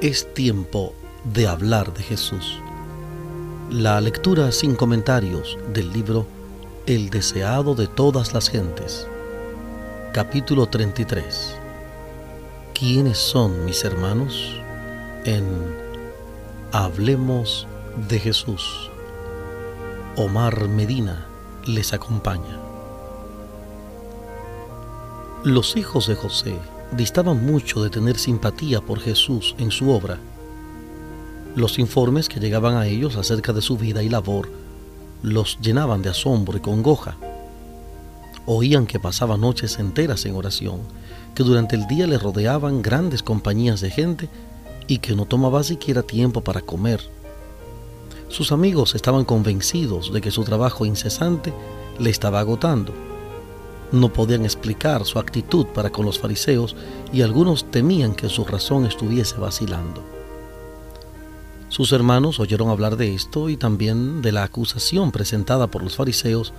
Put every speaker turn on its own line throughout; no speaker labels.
Es tiempo de hablar de Jesús. La lectura sin comentarios del libro El deseado de todas las gentes. Capítulo 33. ¿Quiénes son mis hermanos? En Hablemos de Jesús. Omar Medina les acompaña. Los hijos de José distaban mucho de tener simpatía por Jesús en su obra. Los informes que llegaban a ellos acerca de su vida y labor los llenaban de asombro y congoja. Oían que pasaba noches enteras en oración, que durante el día le rodeaban grandes compañías de gente y que no tomaba siquiera tiempo para comer. Sus amigos estaban convencidos de que su trabajo incesante le estaba agotando no podían explicar su actitud para con los fariseos y algunos temían que su razón estuviese vacilando. Sus hermanos oyeron hablar de esto y también de la acusación presentada por los fariseos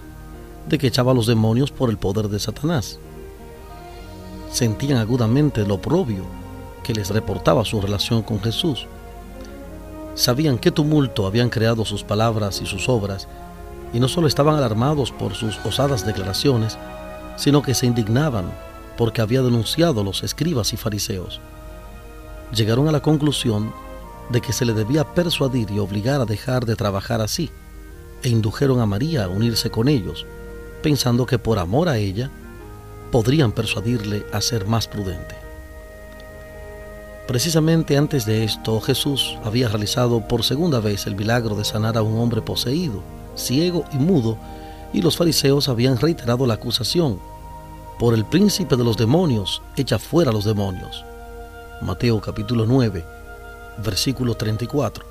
de que echaba a los demonios por el poder de Satanás. Sentían agudamente lo oprobio que les reportaba su relación con Jesús. Sabían qué tumulto habían creado sus palabras y sus obras, y no solo estaban alarmados por sus osadas declaraciones, sino que se indignaban porque había denunciado a los escribas y fariseos. Llegaron a la conclusión de que se le debía persuadir y obligar a dejar de trabajar así, e indujeron a María a unirse con ellos, pensando que por amor a ella podrían persuadirle a ser más prudente. Precisamente antes de esto, Jesús había realizado por segunda vez el milagro de sanar a un hombre poseído, ciego y mudo, y los fariseos habían reiterado la acusación. Por el príncipe de los demonios, echa fuera a los demonios. Mateo capítulo 9, versículo 34.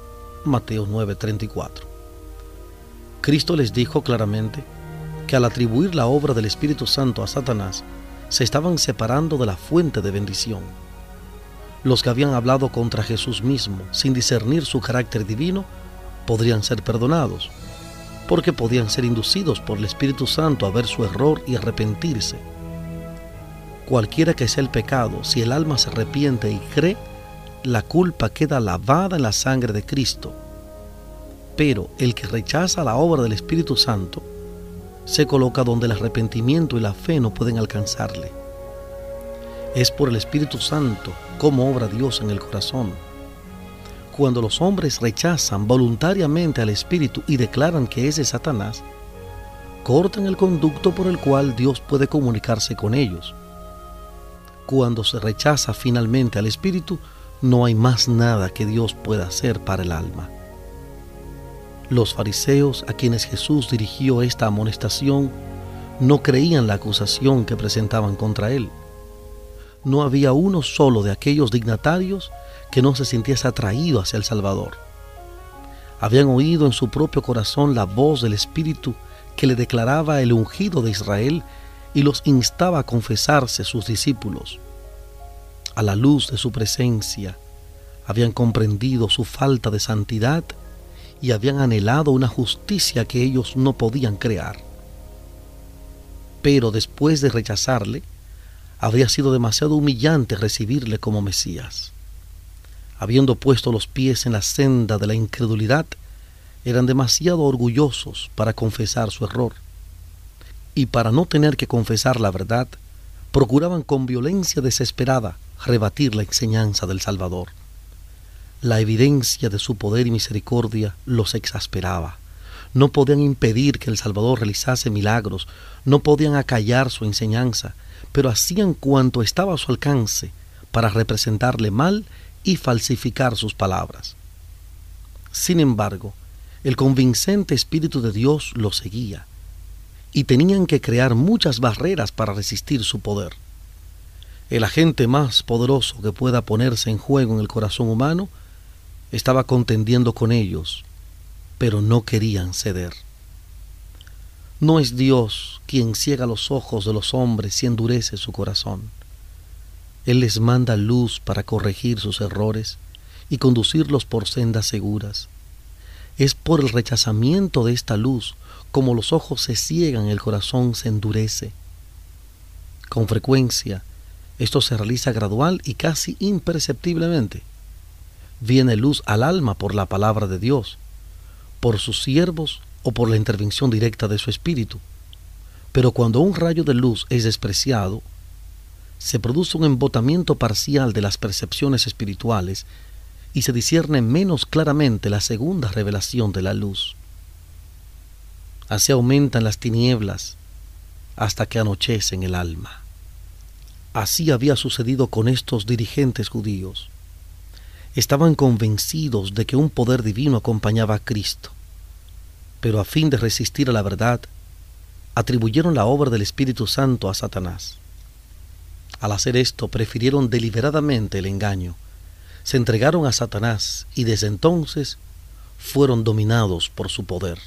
Mateo 9, 34. Cristo les dijo claramente que al atribuir la obra del Espíritu Santo a Satanás, se estaban separando de la fuente de bendición. Los que habían hablado contra Jesús mismo sin discernir su carácter divino podrían ser perdonados, porque podían ser inducidos por el Espíritu Santo a ver su error y arrepentirse. Cualquiera que sea el pecado, si el alma se arrepiente y cree, la culpa queda lavada en la sangre de Cristo. Pero el que rechaza la obra del Espíritu Santo se coloca donde el arrepentimiento y la fe no pueden alcanzarle. Es por el Espíritu Santo como obra Dios en el corazón cuando los hombres rechazan voluntariamente al Espíritu y declaran que es de Satanás, cortan el conducto por el cual Dios puede comunicarse con ellos. Cuando se rechaza finalmente al Espíritu, no hay más nada que Dios pueda hacer para el alma. Los fariseos a quienes Jesús dirigió esta amonestación no creían la acusación que presentaban contra él. No había uno solo de aquellos dignatarios que no se sintiese atraído hacia el Salvador. Habían oído en su propio corazón la voz del Espíritu que le declaraba el ungido de Israel y los instaba a confesarse sus discípulos. A la luz de su presencia, habían comprendido su falta de santidad y habían anhelado una justicia que ellos no podían crear. Pero después de rechazarle, habría sido demasiado humillante recibirle como Mesías habiendo puesto los pies en la senda de la incredulidad, eran demasiado orgullosos para confesar su error. Y para no tener que confesar la verdad, procuraban con violencia desesperada rebatir la enseñanza del Salvador. La evidencia de su poder y misericordia los exasperaba. No podían impedir que el Salvador realizase milagros, no podían acallar su enseñanza, pero hacían cuanto estaba a su alcance para representarle mal y falsificar sus palabras. Sin embargo, el convincente Espíritu de Dios los seguía y tenían que crear muchas barreras para resistir su poder. El agente más poderoso que pueda ponerse en juego en el corazón humano estaba contendiendo con ellos, pero no querían ceder. No es Dios quien ciega los ojos de los hombres y endurece su corazón. Él les manda luz para corregir sus errores y conducirlos por sendas seguras. Es por el rechazamiento de esta luz como los ojos se ciegan el corazón se endurece. Con frecuencia, esto se realiza gradual y casi imperceptiblemente. viene luz al alma por la palabra de Dios, por sus siervos o por la intervención directa de su espíritu. Pero cuando un rayo de luz es despreciado, se produce un embotamiento parcial de las percepciones espirituales y se discierne menos claramente la segunda revelación de la luz. Así aumentan las tinieblas hasta que anochece en el alma. Así había sucedido con estos dirigentes judíos. Estaban convencidos de que un poder divino acompañaba a Cristo, pero a fin de resistir a la verdad, atribuyeron la obra del Espíritu Santo a Satanás. Al hacer esto, prefirieron deliberadamente el engaño, se entregaron a Satanás y desde entonces fueron dominados por su poder.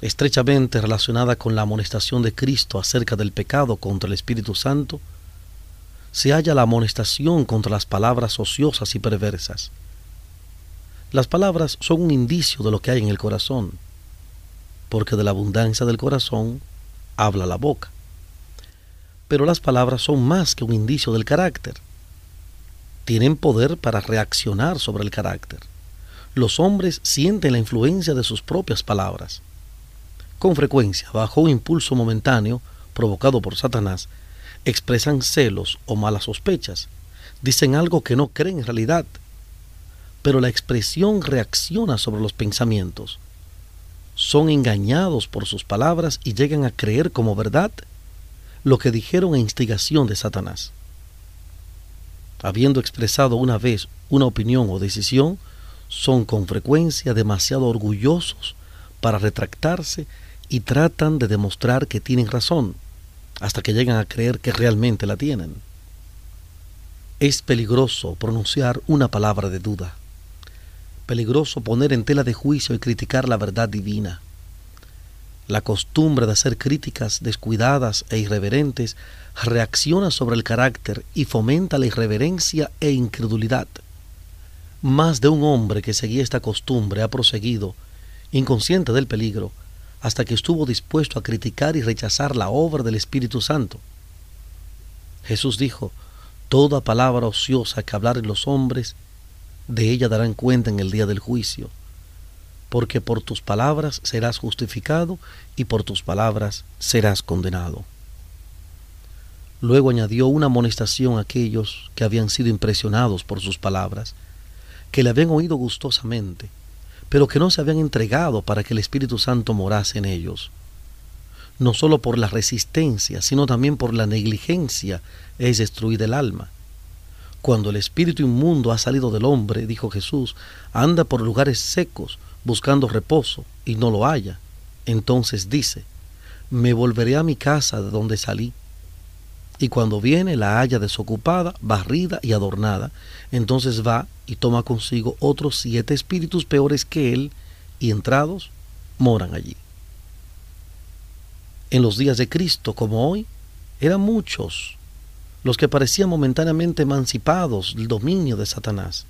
Estrechamente relacionada con la amonestación de Cristo acerca del pecado contra el Espíritu Santo, se halla la amonestación contra las palabras ociosas y perversas. Las palabras son un indicio de lo que hay en el corazón, porque de la abundancia del corazón habla la boca. Pero las palabras son más que un indicio del carácter tienen poder para reaccionar sobre el carácter. Los hombres sienten la influencia de sus propias palabras. Con frecuencia, bajo un impulso momentáneo provocado por Satanás, expresan celos o malas sospechas, dicen algo que no creen en realidad, pero la expresión reacciona sobre los pensamientos. Son engañados por sus palabras y llegan a creer como verdad lo que dijeron a instigación de Satanás habiendo expresado una vez una opinión o decisión, son con frecuencia demasiado orgullosos para retractarse y tratan de demostrar que tienen razón, hasta que llegan a creer que realmente la tienen. Es peligroso pronunciar una palabra de duda, peligroso poner en tela de juicio y criticar la verdad divina. La costumbre de hacer críticas descuidadas e irreverentes reacciona sobre el carácter y fomenta la irreverencia e incredulidad. Más de un hombre que seguía esta costumbre ha proseguido, inconsciente del peligro, hasta que estuvo dispuesto a criticar y rechazar la obra del Espíritu Santo. Jesús dijo, Toda palabra ociosa que hablaren los hombres, de ella darán cuenta en el día del juicio porque por tus palabras serás justificado y por tus palabras serás condenado. Luego añadió una amonestación a aquellos que habían sido impresionados por sus palabras, que le habían oído gustosamente, pero que no se habían entregado para que el Espíritu Santo morase en ellos. No sólo por la resistencia, sino también por la negligencia es destruida el alma. Cuando el espíritu inmundo ha salido del hombre, dijo Jesús, anda por lugares secos, buscando reposo y no lo halla. Entonces dice, me volveré a mi casa de donde salí. Y cuando viene la halla desocupada, barrida y adornada, entonces va y toma consigo otros siete espíritus peores que él, y entrados moran allí. En los días de Cristo, como hoy, eran muchos los que parecían momentáneamente emancipados del dominio de Satanás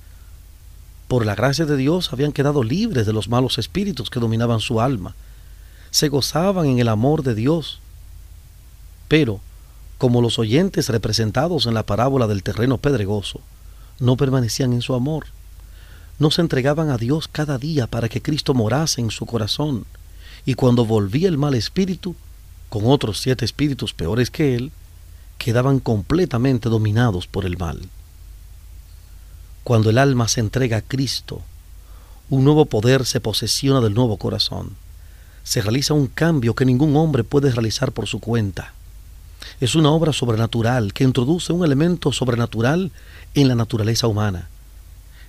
por la gracia de Dios, habían quedado libres de los malos espíritus que dominaban su alma. Se gozaban en el amor de Dios. Pero, como los oyentes representados en la parábola del terreno pedregoso, no permanecían en su amor. No se entregaban a Dios cada día para que Cristo morase en su corazón. Y cuando volvía el mal espíritu, con otros siete espíritus peores que él, quedaban completamente dominados por el mal. Cuando el alma se entrega a Cristo, un nuevo poder se posesiona del nuevo corazón. Se realiza un cambio que ningún hombre puede realizar por su cuenta. Es una obra sobrenatural que introduce un elemento sobrenatural en la naturaleza humana.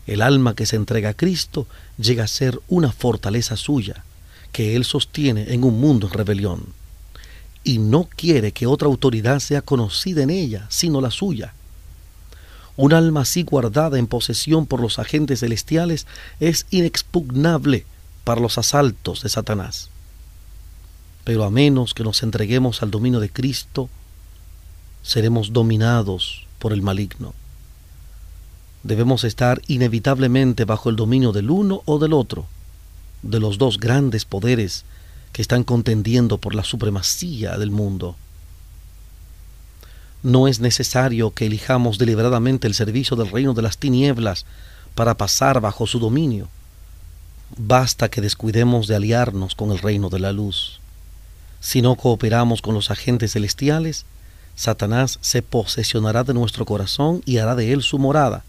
El alma que se entrega a Cristo llega a ser una fortaleza suya, que Él sostiene en un mundo en rebelión. Y no quiere que otra autoridad sea conocida en ella, sino la suya. Un alma así guardada en posesión por los agentes celestiales es inexpugnable para los asaltos de Satanás. Pero a menos que nos entreguemos al dominio de Cristo, seremos dominados por el maligno. Debemos estar inevitablemente bajo el dominio del uno o del otro, de los dos grandes poderes que están contendiendo por la supremacía del mundo. No es necesario que elijamos deliberadamente el servicio del reino de las tinieblas para pasar bajo su dominio. Basta que descuidemos de aliarnos con el reino de la luz. Si no cooperamos con los agentes celestiales, Satanás se posesionará de nuestro corazón y hará de él su morada.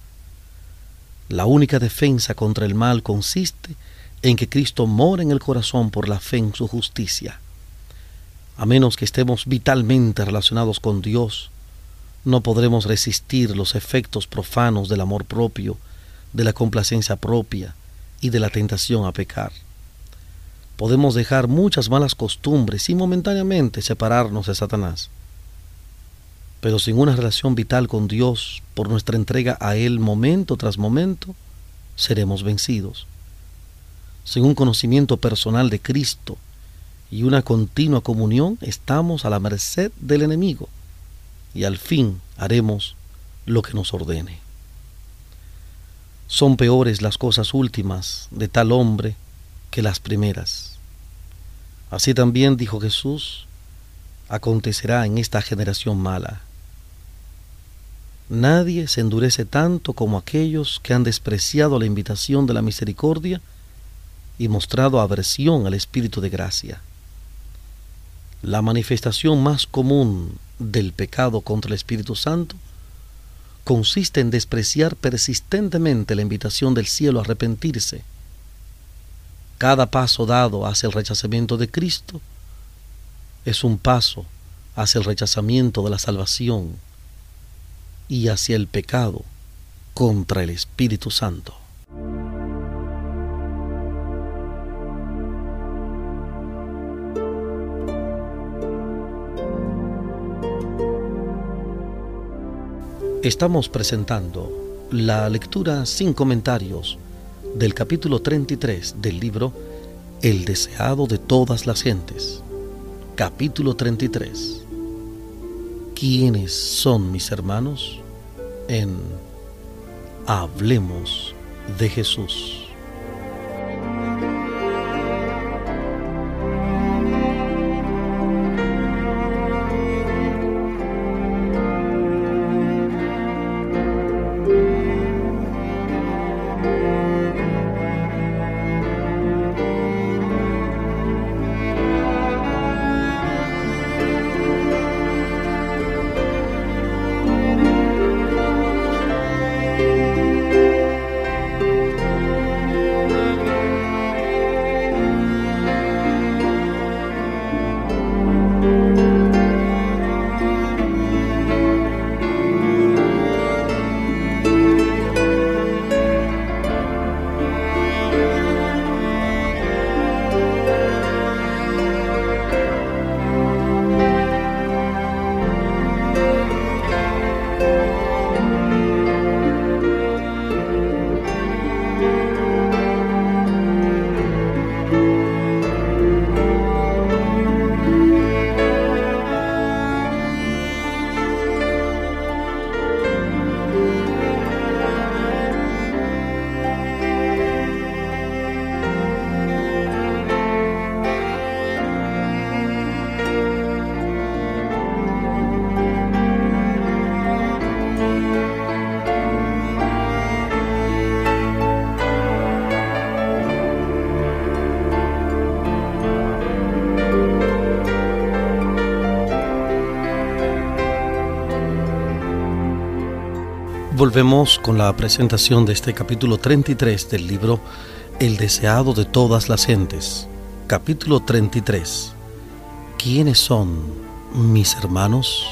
La única defensa contra el mal consiste en que Cristo mora en el corazón por la fe en su justicia. A menos que estemos vitalmente relacionados con Dios, no podremos resistir los efectos profanos del amor propio, de la complacencia propia y de la tentación a pecar. Podemos dejar muchas malas costumbres y momentáneamente separarnos de Satanás. Pero sin una relación vital con Dios por nuestra entrega a Él momento tras momento, seremos vencidos. Sin un conocimiento personal de Cristo y una continua comunión, estamos a la merced del enemigo y al fin haremos lo que nos ordene. Son peores las cosas últimas de tal hombre que las primeras. Así también dijo Jesús, acontecerá en esta generación mala. Nadie se endurece tanto como aquellos que han despreciado la invitación de la misericordia y mostrado aversión al Espíritu de gracia. La manifestación más común del pecado contra el Espíritu Santo consiste en despreciar persistentemente la invitación del cielo a arrepentirse. Cada paso dado hacia el rechazamiento de Cristo es un paso hacia el rechazamiento de la salvación y hacia el pecado contra el Espíritu Santo. Estamos presentando la lectura sin comentarios del capítulo 33 del libro El deseado de todas las gentes. Capítulo 33. ¿Quiénes son mis hermanos? En Hablemos de Jesús. Volvemos con la presentación de este capítulo 33 del libro El deseado de todas las gentes. Capítulo 33. ¿Quiénes son mis hermanos?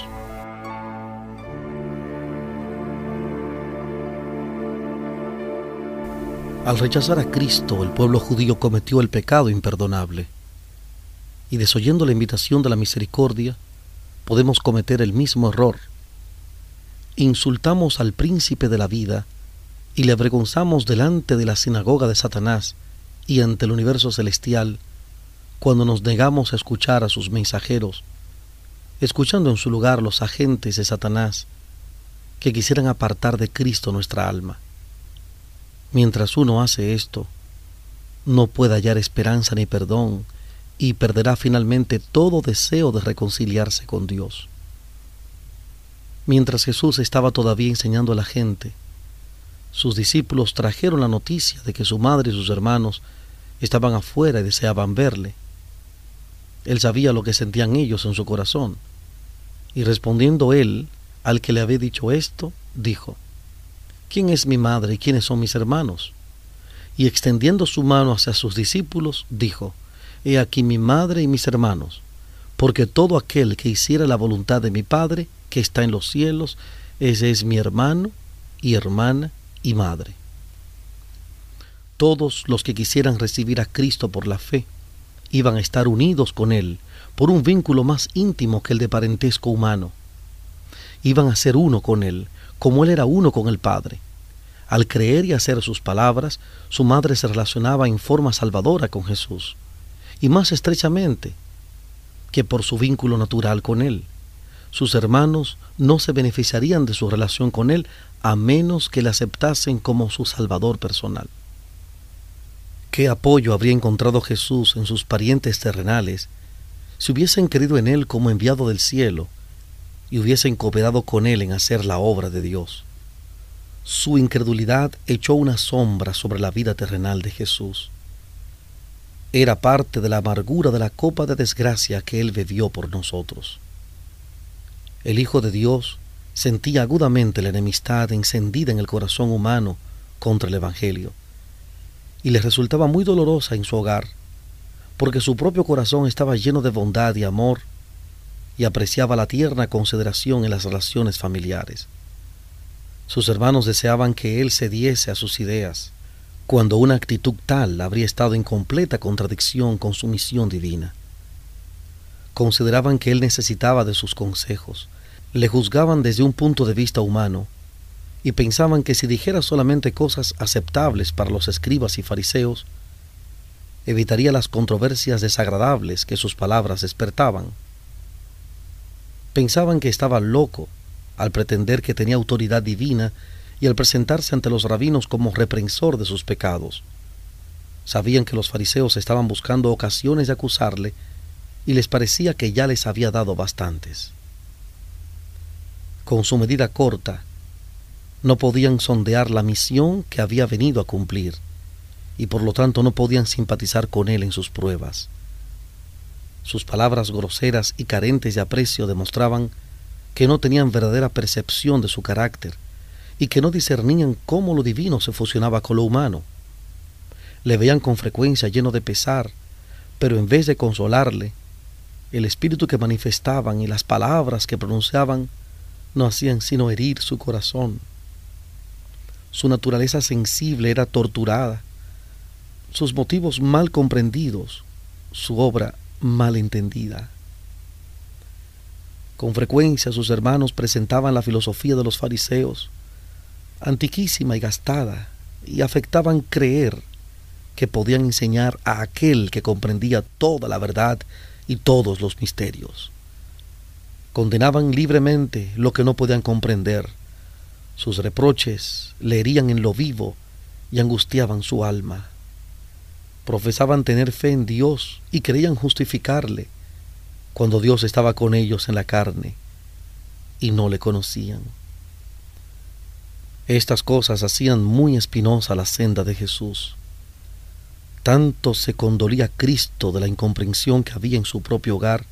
Al rechazar a Cristo, el pueblo judío cometió el pecado imperdonable. Y desoyendo la invitación de la misericordia, podemos cometer el mismo error insultamos al príncipe de la vida y le avergonzamos delante de la sinagoga de Satanás y ante el universo celestial cuando nos negamos a escuchar a sus mensajeros, escuchando en su lugar los agentes de Satanás que quisieran apartar de Cristo nuestra alma. Mientras uno hace esto, no puede hallar esperanza ni perdón y perderá finalmente todo deseo de reconciliarse con Dios. Mientras Jesús estaba todavía enseñando a la gente, sus discípulos trajeron la noticia de que su madre y sus hermanos estaban afuera y deseaban verle. Él sabía lo que sentían ellos en su corazón, y respondiendo él al que le había dicho esto, dijo, ¿quién es mi madre y quiénes son mis hermanos? Y extendiendo su mano hacia sus discípulos, dijo, He aquí mi madre y mis hermanos, porque todo aquel que hiciera la voluntad de mi Padre, que está en los cielos, ese es mi hermano y hermana y madre. Todos los que quisieran recibir a Cristo por la fe iban a estar unidos con Él por un vínculo más íntimo que el de parentesco humano. Iban a ser uno con Él, como Él era uno con el Padre. Al creer y hacer sus palabras, su madre se relacionaba en forma salvadora con Jesús, y más estrechamente que por su vínculo natural con Él. Sus hermanos no se beneficiarían de su relación con Él a menos que le aceptasen como su Salvador personal. ¿Qué apoyo habría encontrado Jesús en sus parientes terrenales si hubiesen creído en Él como enviado del cielo y hubiesen cooperado con Él en hacer la obra de Dios? Su incredulidad echó una sombra sobre la vida terrenal de Jesús. Era parte de la amargura de la copa de desgracia que Él bebió por nosotros. El Hijo de Dios sentía agudamente la enemistad encendida en el corazón humano contra el Evangelio, y le resultaba muy dolorosa en su hogar, porque su propio corazón estaba lleno de bondad y amor, y apreciaba la tierna consideración en las relaciones familiares. Sus hermanos deseaban que él cediese a sus ideas, cuando una actitud tal habría estado en completa contradicción con su misión divina. Consideraban que él necesitaba de sus consejos, le juzgaban desde un punto de vista humano, y pensaban que si dijera solamente cosas aceptables para los escribas y fariseos, evitaría las controversias desagradables que sus palabras despertaban. Pensaban que estaba loco al pretender que tenía autoridad divina y al presentarse ante los rabinos como reprensor de sus pecados. Sabían que los fariseos estaban buscando ocasiones de acusarle y les parecía que ya les había dado bastantes. Con su medida corta, no podían sondear la misión que había venido a cumplir y por lo tanto no podían simpatizar con él en sus pruebas. Sus palabras groseras y carentes de aprecio demostraban que no tenían verdadera percepción de su carácter y que no discernían cómo lo divino se fusionaba con lo humano. Le veían con frecuencia lleno de pesar, pero en vez de consolarle, el espíritu que manifestaban y las palabras que pronunciaban no hacían sino herir su corazón. Su naturaleza sensible era torturada, sus motivos mal comprendidos, su obra mal entendida. Con frecuencia sus hermanos presentaban la filosofía de los fariseos, antiquísima y gastada, y afectaban creer que podían enseñar a aquel que comprendía toda la verdad y todos los misterios. Condenaban libremente lo que no podían comprender. Sus reproches le herían en lo vivo y angustiaban su alma. Profesaban tener fe en Dios y creían justificarle cuando Dios estaba con ellos en la carne y no le conocían. Estas cosas hacían muy espinosa la senda de Jesús. Tanto se condolía Cristo de la incomprensión que había en su propio hogar,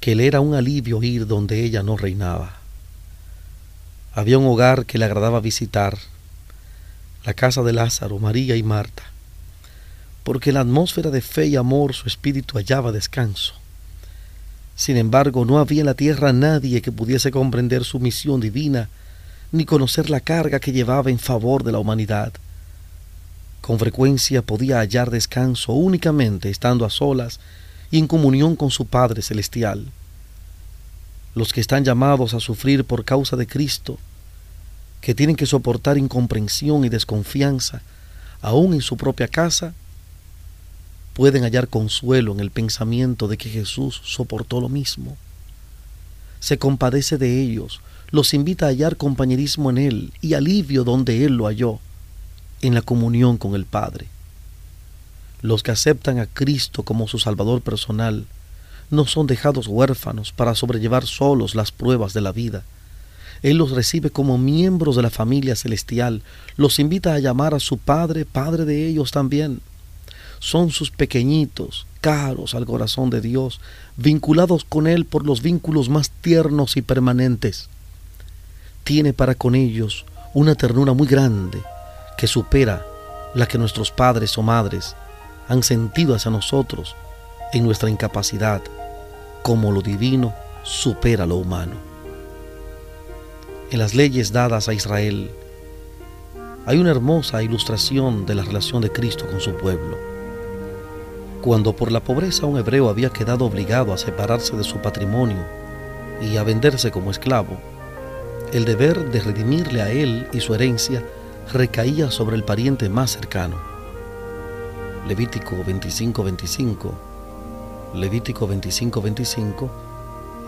que le era un alivio ir donde ella no reinaba. Había un hogar que le agradaba visitar, la casa de Lázaro, María y Marta, porque en la atmósfera de fe y amor su espíritu hallaba descanso. Sin embargo, no había en la tierra nadie que pudiese comprender su misión divina, ni conocer la carga que llevaba en favor de la humanidad. Con frecuencia podía hallar descanso únicamente estando a solas y en comunión con su Padre Celestial. Los que están llamados a sufrir por causa de Cristo, que tienen que soportar incomprensión y desconfianza, aún en su propia casa, pueden hallar consuelo en el pensamiento de que Jesús soportó lo mismo. Se compadece de ellos, los invita a hallar compañerismo en Él y alivio donde Él lo halló, en la comunión con el Padre. Los que aceptan a Cristo como su Salvador personal no son dejados huérfanos para sobrellevar solos las pruebas de la vida, Él los recibe como miembros de la familia celestial, los invita a llamar a su Padre, Padre de ellos también. Son sus pequeñitos, caros al corazón de Dios, vinculados con Él por los vínculos más tiernos y permanentes. Tiene para con ellos una ternura muy grande que supera la que nuestros padres o madres han sentido hacia nosotros en nuestra incapacidad, como lo divino supera lo humano. En las leyes dadas a Israel hay una hermosa ilustración de la relación de Cristo con su pueblo. Cuando por la pobreza un hebreo había quedado obligado a separarse de su patrimonio y a venderse como esclavo, el deber de redimirle a él y su herencia recaía sobre el pariente más cercano. Levítico 25-25, Levítico 25-25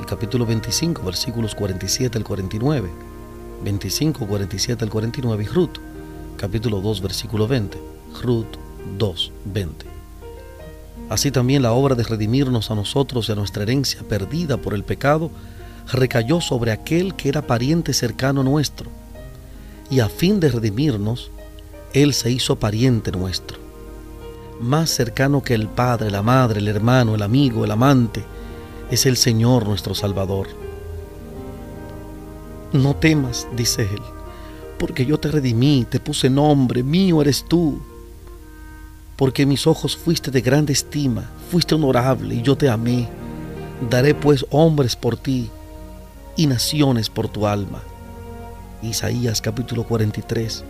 y capítulo 25, versículos 47 al 49, 25, 47 al 49 y Ruth, capítulo 2, versículo 20, Ruth 2, 20. Así también la obra de redimirnos a nosotros y a nuestra herencia perdida por el pecado recayó sobre aquel que era pariente cercano nuestro, y a fin de redimirnos, Él se hizo pariente nuestro, más cercano que el Padre, la Madre, el hermano, el amigo, el amante, es el Señor nuestro Salvador. No temas, dice Él, porque yo te redimí, te puse nombre, mío eres tú. Porque mis ojos fuiste de grande estima, fuiste honorable y yo te amé. Daré pues hombres por ti y naciones por tu alma. Isaías capítulo 43,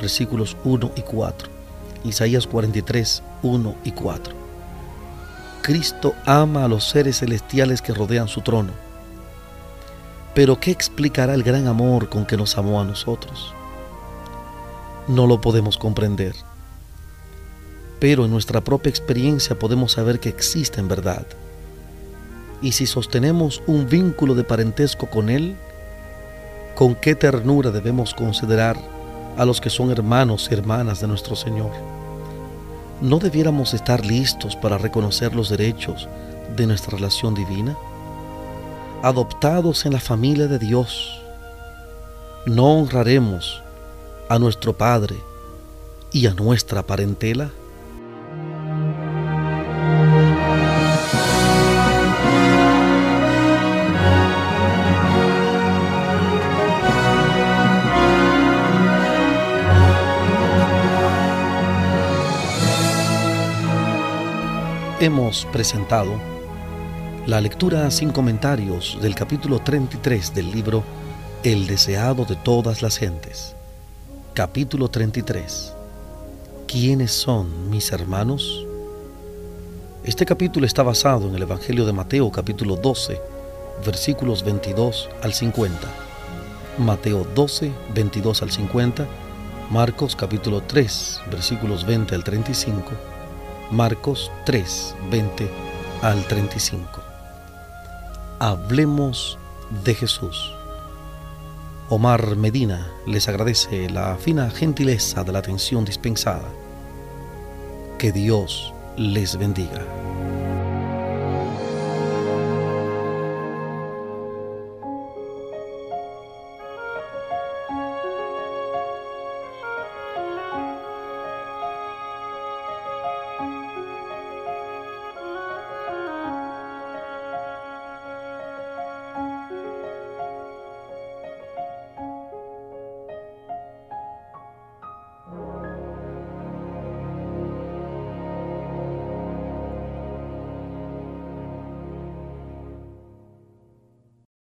versículos 1 y 4. Isaías 43, 1 y 4. Cristo ama a los seres celestiales que rodean su trono. Pero ¿qué explicará el gran amor con que nos amó a nosotros? No lo podemos comprender. Pero en nuestra propia experiencia podemos saber que existe en verdad. Y si sostenemos un vínculo de parentesco con Él, con qué ternura debemos considerar a los que son hermanos y hermanas de nuestro Señor. ¿No debiéramos estar listos para reconocer los derechos de nuestra relación divina? Adoptados en la familia de Dios, ¿no honraremos a nuestro Padre y a nuestra parentela? Hemos presentado la lectura sin comentarios del capítulo 33 del libro El deseado de todas las gentes. Capítulo 33. ¿Quiénes son mis hermanos? Este capítulo está basado en el Evangelio de Mateo capítulo 12, versículos 22 al 50. Mateo 12, 22 al 50. Marcos capítulo 3, versículos 20 al 35 Marcos 3, 20 al 35. Hablemos de Jesús. Omar Medina les agradece la fina gentileza de la atención dispensada. Que Dios les bendiga.